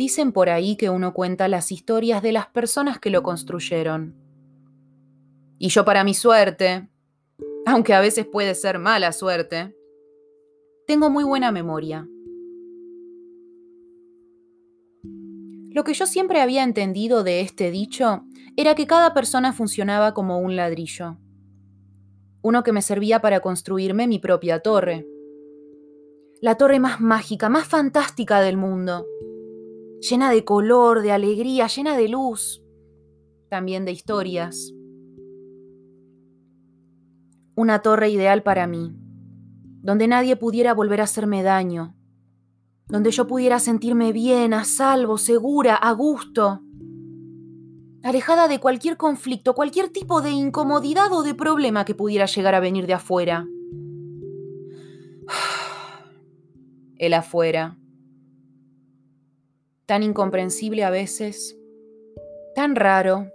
Dicen por ahí que uno cuenta las historias de las personas que lo construyeron. Y yo para mi suerte, aunque a veces puede ser mala suerte, tengo muy buena memoria. Lo que yo siempre había entendido de este dicho era que cada persona funcionaba como un ladrillo. Uno que me servía para construirme mi propia torre. La torre más mágica, más fantástica del mundo. Llena de color, de alegría, llena de luz. También de historias. Una torre ideal para mí, donde nadie pudiera volver a hacerme daño, donde yo pudiera sentirme bien, a salvo, segura, a gusto, alejada de cualquier conflicto, cualquier tipo de incomodidad o de problema que pudiera llegar a venir de afuera. El afuera. Tan incomprensible a veces, tan raro,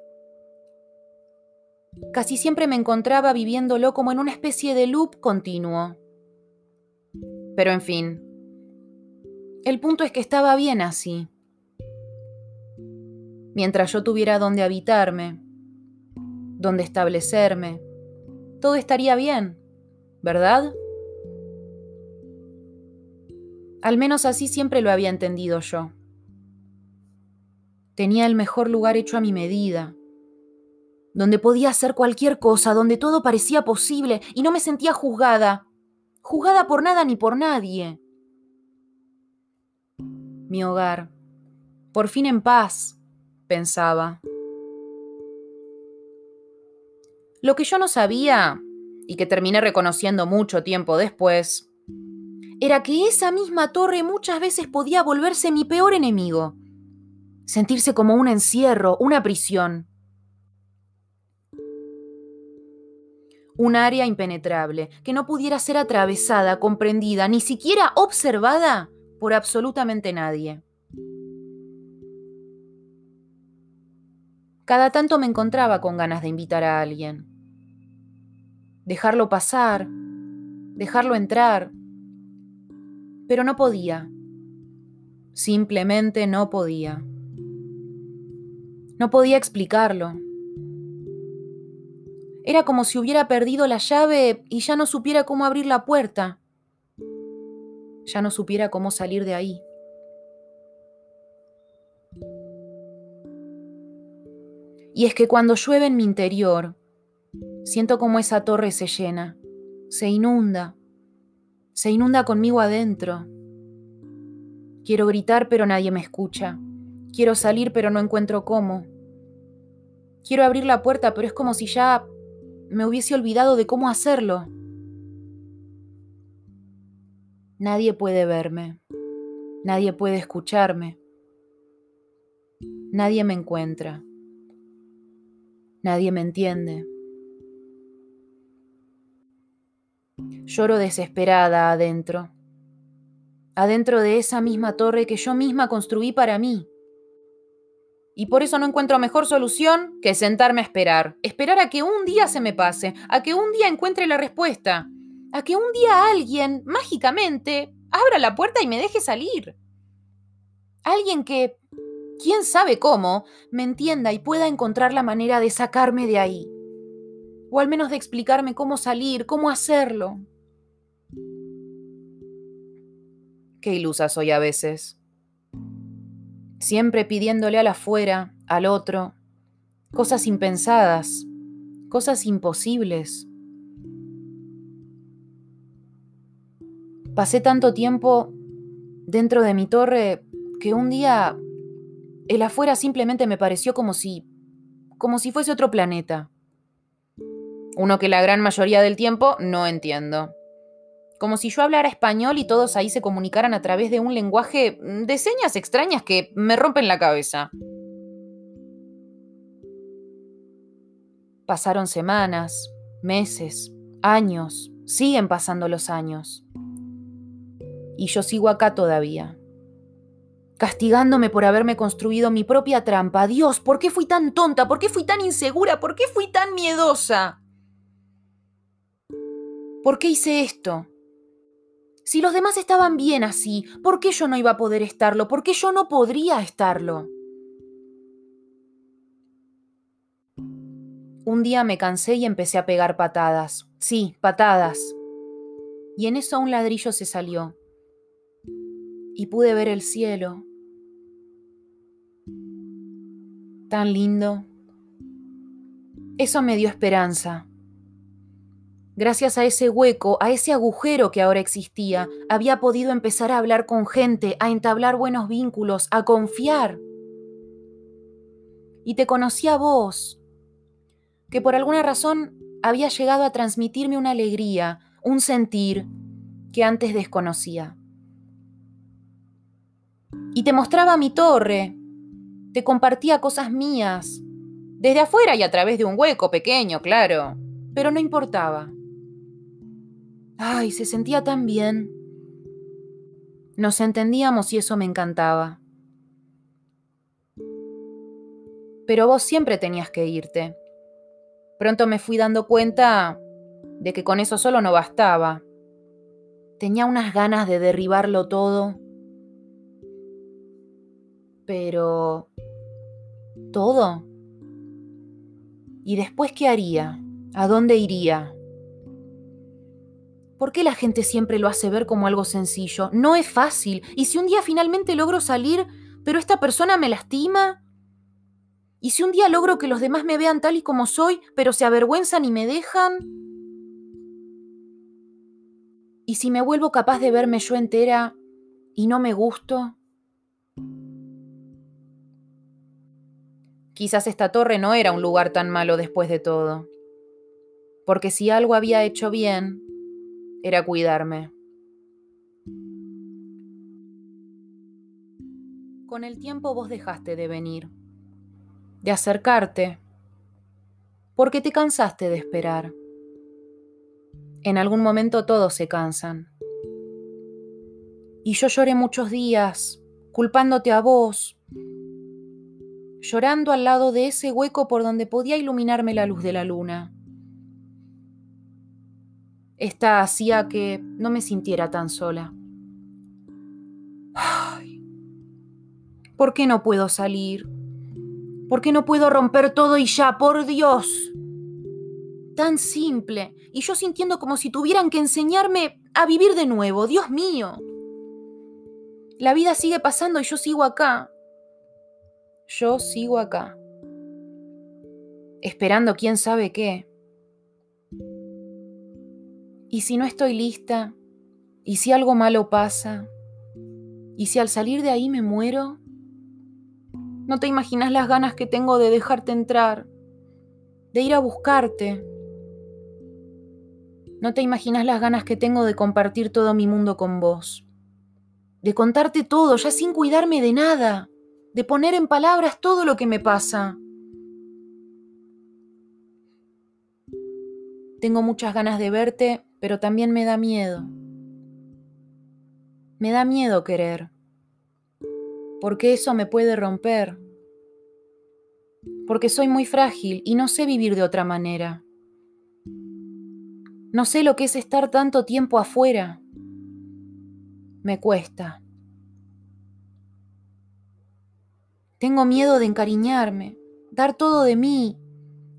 Casi siempre me encontraba viviéndolo como en una especie de loop continuo. Pero en fin, el punto es que estaba bien así. Mientras yo tuviera donde habitarme, donde establecerme, todo estaría bien, ¿verdad? Al menos así siempre lo había entendido yo. Tenía el mejor lugar hecho a mi medida, donde podía hacer cualquier cosa, donde todo parecía posible y no me sentía juzgada, juzgada por nada ni por nadie. Mi hogar, por fin en paz, pensaba. Lo que yo no sabía, y que terminé reconociendo mucho tiempo después, era que esa misma torre muchas veces podía volverse mi peor enemigo, sentirse como un encierro, una prisión. un área impenetrable, que no pudiera ser atravesada, comprendida, ni siquiera observada por absolutamente nadie. Cada tanto me encontraba con ganas de invitar a alguien, dejarlo pasar, dejarlo entrar, pero no podía, simplemente no podía. No podía explicarlo. Era como si hubiera perdido la llave y ya no supiera cómo abrir la puerta. Ya no supiera cómo salir de ahí. Y es que cuando llueve en mi interior, siento como esa torre se llena, se inunda, se inunda conmigo adentro. Quiero gritar pero nadie me escucha. Quiero salir pero no encuentro cómo. Quiero abrir la puerta pero es como si ya me hubiese olvidado de cómo hacerlo. Nadie puede verme, nadie puede escucharme, nadie me encuentra, nadie me entiende. Lloro desesperada adentro, adentro de esa misma torre que yo misma construí para mí y por eso no encuentro mejor solución que sentarme a esperar. Esperar a que un día se me pase, a que un día encuentre la respuesta, a que un día alguien, mágicamente, abra la puerta y me deje salir. Alguien que, quién sabe cómo, me entienda y pueda encontrar la manera de sacarme de ahí. O al menos de explicarme cómo salir, cómo hacerlo. Qué ilusa soy a veces siempre pidiéndole al afuera, al otro, cosas impensadas, cosas imposibles. Pasé tanto tiempo dentro de mi torre que un día el afuera simplemente me pareció como si como si fuese otro planeta. Uno que la gran mayoría del tiempo no entiendo como si yo hablara español y todos ahí se comunicaran a través de un lenguaje de señas extrañas que me rompen la cabeza. Pasaron semanas, meses, años, siguen pasando los años. Y yo sigo acá todavía, castigándome por haberme construido mi propia trampa. Dios, ¿por qué fui tan tonta? ¿Por qué fui tan insegura? ¿Por qué fui tan miedosa? ¿Por qué hice esto? Si los demás estaban bien así, ¿por qué yo no iba a poder estarlo? ¿Por qué yo no podría estarlo? Un día me cansé y empecé a pegar patadas. Sí, patadas. Y en eso un ladrillo se salió. Y pude ver el cielo. Tan lindo. Eso me dio esperanza. Gracias a ese hueco, a ese agujero que ahora existía, había podido empezar a hablar con gente, a entablar buenos vínculos, a confiar. Y te conocí a vos, que por alguna razón había llegado a transmitirme una alegría, un sentir que antes desconocía. Y te mostraba mi torre, te compartía cosas mías, desde afuera y a través de un hueco pequeño, claro, pero no importaba. Ay, se sentía tan bien. Nos entendíamos y eso me encantaba. Pero vos siempre tenías que irte. Pronto me fui dando cuenta de que con eso solo no bastaba. Tenía unas ganas de derribarlo todo. Pero... ¿Todo? ¿Y después qué haría? ¿A dónde iría? ¿Por qué la gente siempre lo hace ver como algo sencillo? No es fácil. ¿Y si un día finalmente logro salir, pero esta persona me lastima? ¿Y si un día logro que los demás me vean tal y como soy, pero se avergüenzan y me dejan? ¿Y si me vuelvo capaz de verme yo entera y no me gusto? Quizás esta torre no era un lugar tan malo después de todo, porque si algo había hecho bien, era cuidarme. Con el tiempo vos dejaste de venir, de acercarte, porque te cansaste de esperar. En algún momento todos se cansan. Y yo lloré muchos días, culpándote a vos, llorando al lado de ese hueco por donde podía iluminarme la luz de la luna. Esta hacía que no me sintiera tan sola. ¿Por qué no puedo salir? ¿Por qué no puedo romper todo y ya, por Dios? Tan simple, y yo sintiendo como si tuvieran que enseñarme a vivir de nuevo, Dios mío. La vida sigue pasando y yo sigo acá. Yo sigo acá. Esperando quién sabe qué. ¿Y si no estoy lista? ¿Y si algo malo pasa? ¿Y si al salir de ahí me muero? No te imaginas las ganas que tengo de dejarte entrar, de ir a buscarte. No te imaginas las ganas que tengo de compartir todo mi mundo con vos, de contarte todo ya sin cuidarme de nada, de poner en palabras todo lo que me pasa. Tengo muchas ganas de verte pero también me da miedo. Me da miedo querer, porque eso me puede romper, porque soy muy frágil y no sé vivir de otra manera. No sé lo que es estar tanto tiempo afuera. Me cuesta. Tengo miedo de encariñarme, dar todo de mí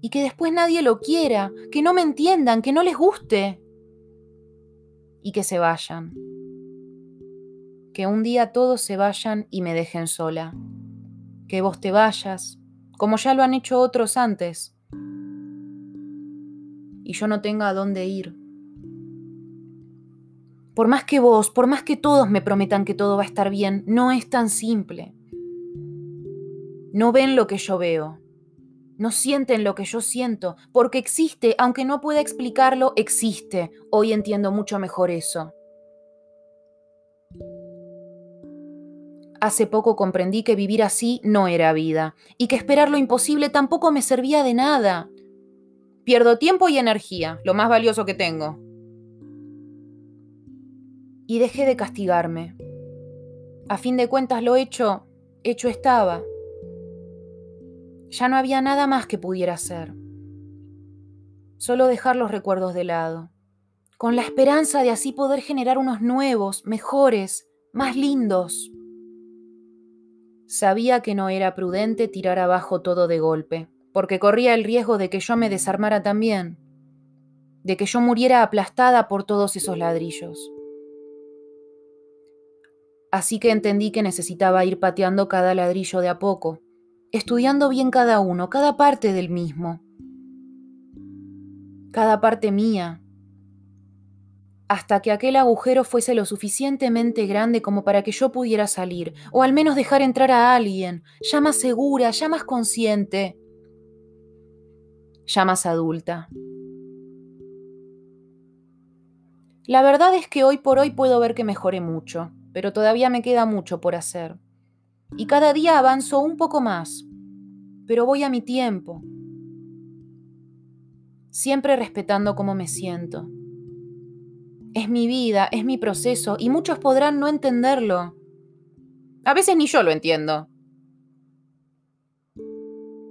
y que después nadie lo quiera, que no me entiendan, que no les guste y que se vayan. Que un día todos se vayan y me dejen sola. Que vos te vayas, como ya lo han hecho otros antes. Y yo no tenga a dónde ir. Por más que vos, por más que todos me prometan que todo va a estar bien, no es tan simple. No ven lo que yo veo. No sienten lo que yo siento, porque existe, aunque no pueda explicarlo, existe. Hoy entiendo mucho mejor eso. Hace poco comprendí que vivir así no era vida, y que esperar lo imposible tampoco me servía de nada. Pierdo tiempo y energía, lo más valioso que tengo. Y dejé de castigarme. A fin de cuentas lo hecho, hecho estaba. Ya no había nada más que pudiera hacer. Solo dejar los recuerdos de lado, con la esperanza de así poder generar unos nuevos, mejores, más lindos. Sabía que no era prudente tirar abajo todo de golpe, porque corría el riesgo de que yo me desarmara también, de que yo muriera aplastada por todos esos ladrillos. Así que entendí que necesitaba ir pateando cada ladrillo de a poco, estudiando bien cada uno, cada parte del mismo, cada parte mía, hasta que aquel agujero fuese lo suficientemente grande como para que yo pudiera salir, o al menos dejar entrar a alguien, ya más segura, ya más consciente, ya más adulta. La verdad es que hoy por hoy puedo ver que mejoré mucho, pero todavía me queda mucho por hacer. Y cada día avanzo un poco más, pero voy a mi tiempo, siempre respetando cómo me siento es mi vida, es mi proceso, y muchos podrán no entenderlo. A veces ni yo lo entiendo.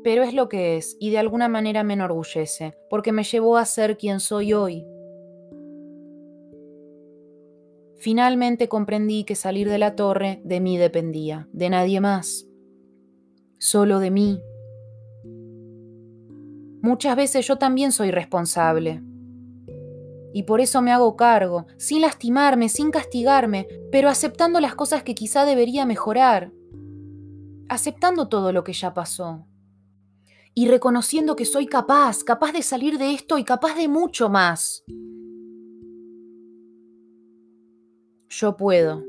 Pero es lo que es, y de alguna manera me enorgullece, porque me llevó a ser quien soy hoy. Finalmente comprendí que salir de la torre de mí dependía, de nadie más, solo de mí. Muchas veces yo también soy responsable, y por eso me hago cargo, sin lastimarme, sin castigarme, pero aceptando las cosas que quizá debería mejorar, aceptando todo lo que ya pasó y reconociendo que soy capaz, capaz de salir de esto y capaz de mucho más. Yo puedo,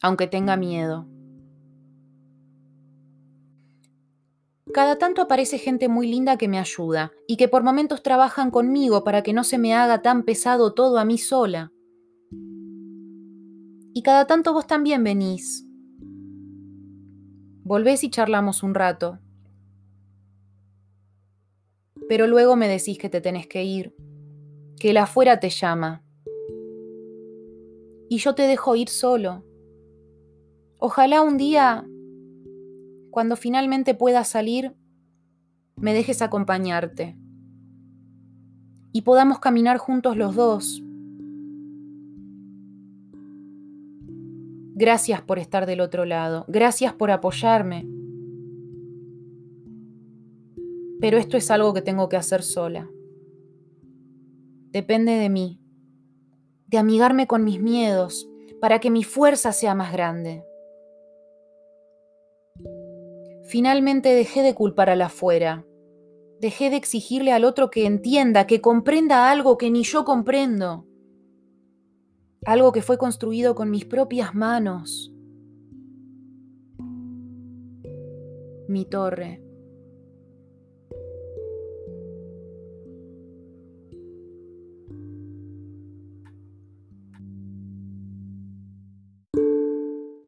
aunque tenga miedo. Cada tanto aparece gente muy linda que me ayuda y que por momentos trabajan conmigo para que no se me haga tan pesado todo a mí sola. Y cada tanto vos también venís. Volvés y charlamos un rato. Pero luego me decís que te tenés que ir, que el afuera te llama. Y yo te dejo ir solo. Ojalá un día cuando finalmente puedas salir, me dejes acompañarte y podamos caminar juntos los dos. Gracias por estar del otro lado, gracias por apoyarme. Pero esto es algo que tengo que hacer sola. Depende de mí, de amigarme con mis miedos, para que mi fuerza sea más grande. Finalmente dejé de culpar al afuera. Dejé de exigirle al otro que entienda, que comprenda algo que ni yo comprendo. Algo que fue construido con mis propias manos. Mi torre.